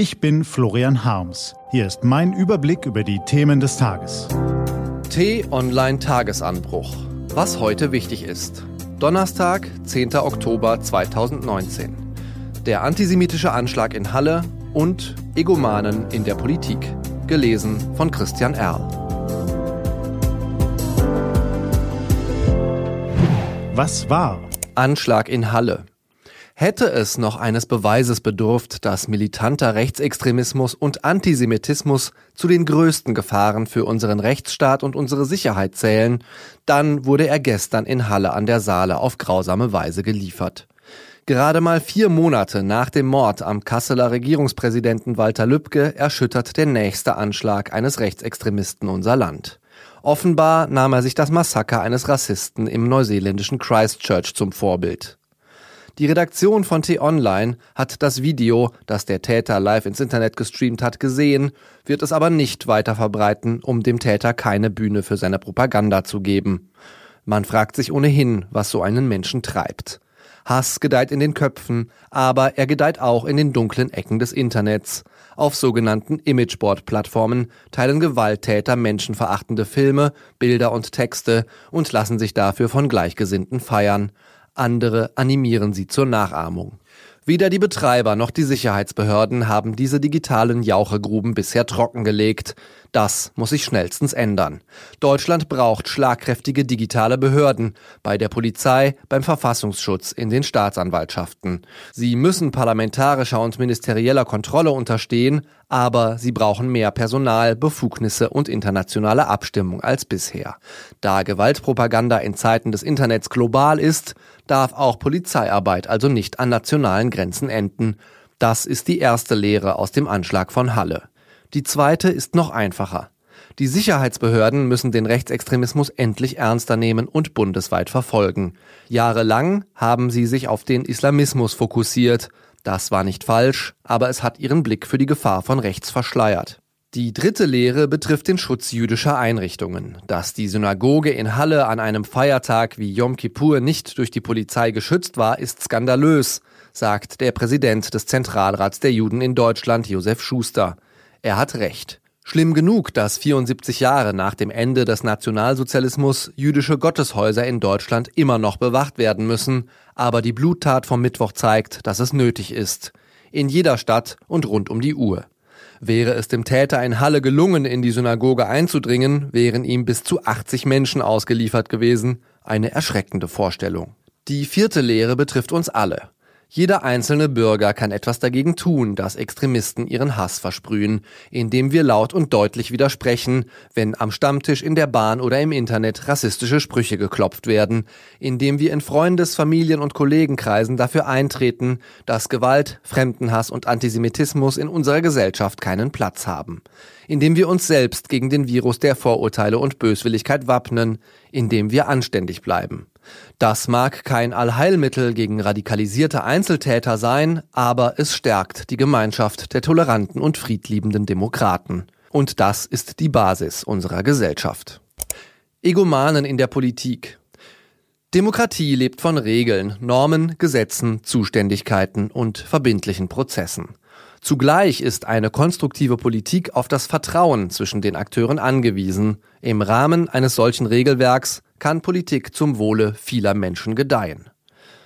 Ich bin Florian Harms. Hier ist mein Überblick über die Themen des Tages. T-Online Tagesanbruch. Was heute wichtig ist. Donnerstag, 10. Oktober 2019. Der antisemitische Anschlag in Halle und Egomanen in der Politik. Gelesen von Christian Erl. Was war? Anschlag in Halle. Hätte es noch eines Beweises bedurft, dass militanter Rechtsextremismus und Antisemitismus zu den größten Gefahren für unseren Rechtsstaat und unsere Sicherheit zählen, dann wurde er gestern in Halle an der Saale auf grausame Weise geliefert. Gerade mal vier Monate nach dem Mord am Kasseler Regierungspräsidenten Walter Lübcke erschüttert der nächste Anschlag eines Rechtsextremisten unser Land. Offenbar nahm er sich das Massaker eines Rassisten im neuseeländischen Christchurch zum Vorbild. Die Redaktion von T-Online hat das Video, das der Täter live ins Internet gestreamt hat, gesehen, wird es aber nicht weiter verbreiten, um dem Täter keine Bühne für seine Propaganda zu geben. Man fragt sich ohnehin, was so einen Menschen treibt. Hass gedeiht in den Köpfen, aber er gedeiht auch in den dunklen Ecken des Internets. Auf sogenannten Imageboard-Plattformen teilen Gewalttäter menschenverachtende Filme, Bilder und Texte und lassen sich dafür von Gleichgesinnten feiern andere animieren sie zur Nachahmung. Weder die Betreiber noch die Sicherheitsbehörden haben diese digitalen Jauchegruben bisher trockengelegt. Das muss sich schnellstens ändern. Deutschland braucht schlagkräftige digitale Behörden bei der Polizei, beim Verfassungsschutz, in den Staatsanwaltschaften. Sie müssen parlamentarischer und ministerieller Kontrolle unterstehen, aber sie brauchen mehr Personal, Befugnisse und internationale Abstimmung als bisher. Da Gewaltpropaganda in Zeiten des Internets global ist, darf auch Polizeiarbeit also nicht an nationalen Grenzen enden. Das ist die erste Lehre aus dem Anschlag von Halle. Die zweite ist noch einfacher. Die Sicherheitsbehörden müssen den Rechtsextremismus endlich ernster nehmen und bundesweit verfolgen. Jahrelang haben sie sich auf den Islamismus fokussiert. Das war nicht falsch, aber es hat ihren Blick für die Gefahr von rechts verschleiert. Die dritte Lehre betrifft den Schutz jüdischer Einrichtungen. Dass die Synagoge in Halle an einem Feiertag wie Yom Kippur nicht durch die Polizei geschützt war, ist skandalös, sagt der Präsident des Zentralrats der Juden in Deutschland, Josef Schuster. Er hat recht. Schlimm genug, dass 74 Jahre nach dem Ende des Nationalsozialismus jüdische Gotteshäuser in Deutschland immer noch bewacht werden müssen, aber die Bluttat vom Mittwoch zeigt, dass es nötig ist. In jeder Stadt und rund um die Uhr. Wäre es dem Täter in Halle gelungen, in die Synagoge einzudringen, wären ihm bis zu 80 Menschen ausgeliefert gewesen. Eine erschreckende Vorstellung. Die vierte Lehre betrifft uns alle. Jeder einzelne Bürger kann etwas dagegen tun, dass Extremisten ihren Hass versprühen, indem wir laut und deutlich widersprechen, wenn am Stammtisch in der Bahn oder im Internet rassistische Sprüche geklopft werden, indem wir in Freundes-, Familien- und Kollegenkreisen dafür eintreten, dass Gewalt, Fremdenhass und Antisemitismus in unserer Gesellschaft keinen Platz haben, indem wir uns selbst gegen den Virus der Vorurteile und Böswilligkeit wappnen, indem wir anständig bleiben. Das mag kein Allheilmittel gegen radikalisierte Einzeltäter sein, aber es stärkt die Gemeinschaft der toleranten und friedliebenden Demokraten. Und das ist die Basis unserer Gesellschaft. Egomanen in der Politik. Demokratie lebt von Regeln, Normen, Gesetzen, Zuständigkeiten und verbindlichen Prozessen. Zugleich ist eine konstruktive Politik auf das Vertrauen zwischen den Akteuren angewiesen. Im Rahmen eines solchen Regelwerks kann Politik zum Wohle vieler Menschen gedeihen.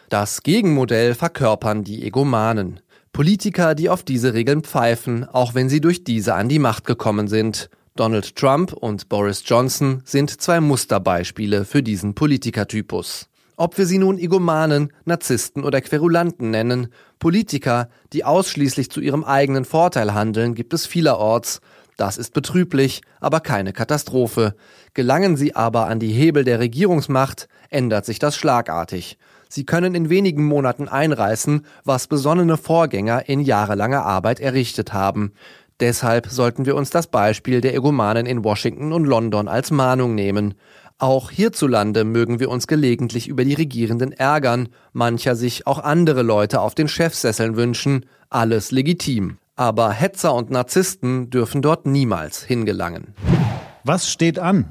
Das Gegenmodell verkörpern die Egomanen. Politiker, die auf diese Regeln pfeifen, auch wenn sie durch diese an die Macht gekommen sind. Donald Trump und Boris Johnson sind zwei Musterbeispiele für diesen Politikertypus. Ob wir sie nun Egomanen, Narzissten oder Querulanten nennen, Politiker, die ausschließlich zu ihrem eigenen Vorteil handeln, gibt es vielerorts. Das ist betrüblich, aber keine Katastrophe. Gelangen sie aber an die Hebel der Regierungsmacht, ändert sich das schlagartig. Sie können in wenigen Monaten einreißen, was besonnene Vorgänger in jahrelanger Arbeit errichtet haben. Deshalb sollten wir uns das Beispiel der Egomanen in Washington und London als Mahnung nehmen. Auch hierzulande mögen wir uns gelegentlich über die Regierenden ärgern, mancher sich auch andere Leute auf den Chefsesseln wünschen, alles legitim. Aber Hetzer und Narzissten dürfen dort niemals hingelangen. Was steht an?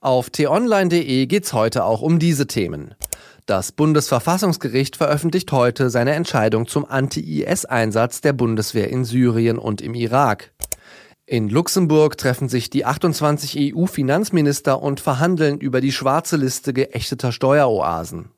Auf t-online.de geht's heute auch um diese Themen. Das Bundesverfassungsgericht veröffentlicht heute seine Entscheidung zum Anti-IS-Einsatz der Bundeswehr in Syrien und im Irak. In Luxemburg treffen sich die 28 EU-Finanzminister und verhandeln über die schwarze Liste geächteter Steueroasen.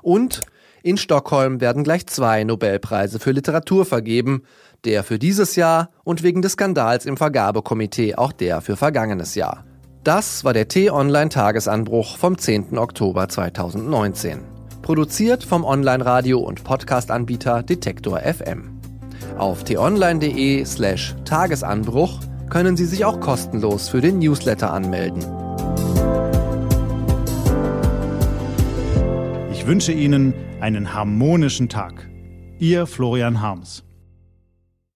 Und in Stockholm werden gleich zwei Nobelpreise für Literatur vergeben, der für dieses Jahr und wegen des Skandals im Vergabekomitee auch der für vergangenes Jahr. Das war der T-Online-Tagesanbruch vom 10. Oktober 2019. Produziert vom Online-Radio- und Podcast-Anbieter Detektor FM. Auf t-online.de slash Tagesanbruch können Sie sich auch kostenlos für den Newsletter anmelden. Ich wünsche Ihnen einen harmonischen Tag. Ihr Florian Harms.